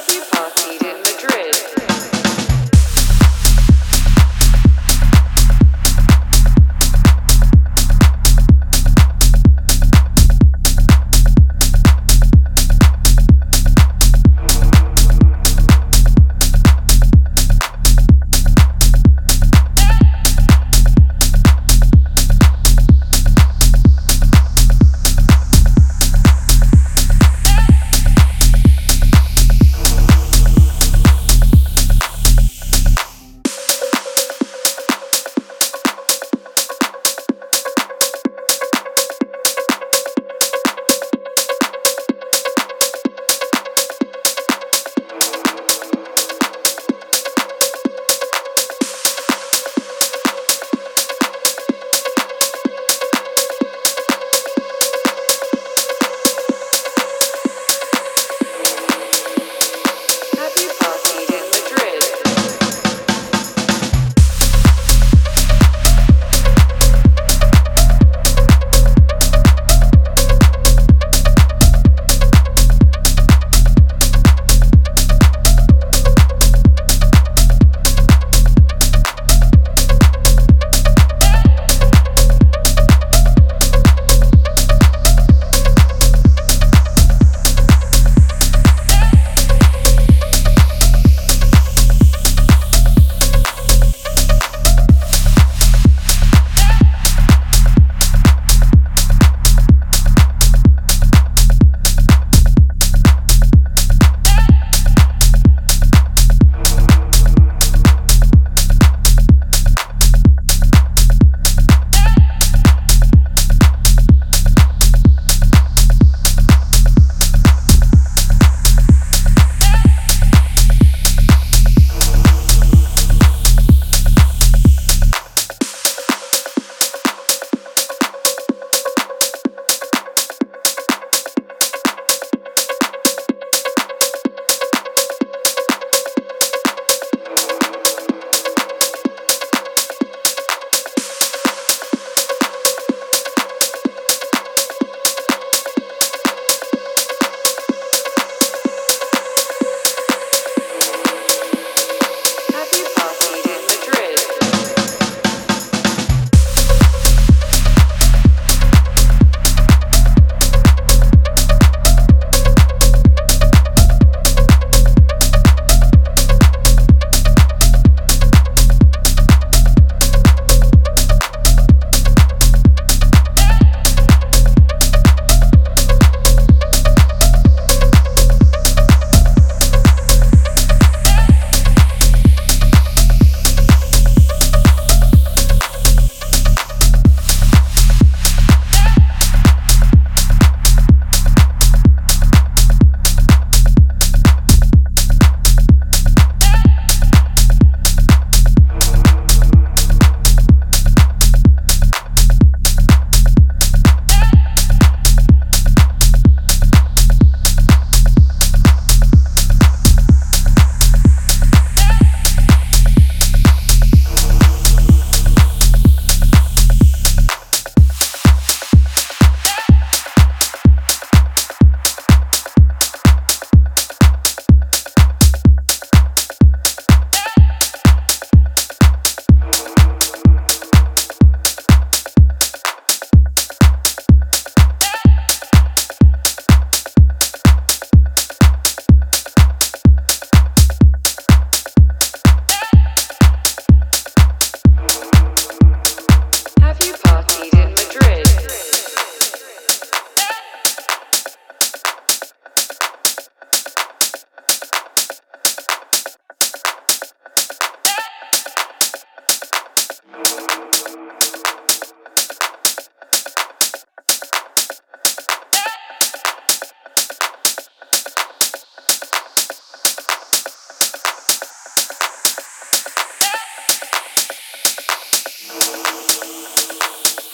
happy party.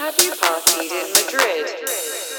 Have you partied in Madrid?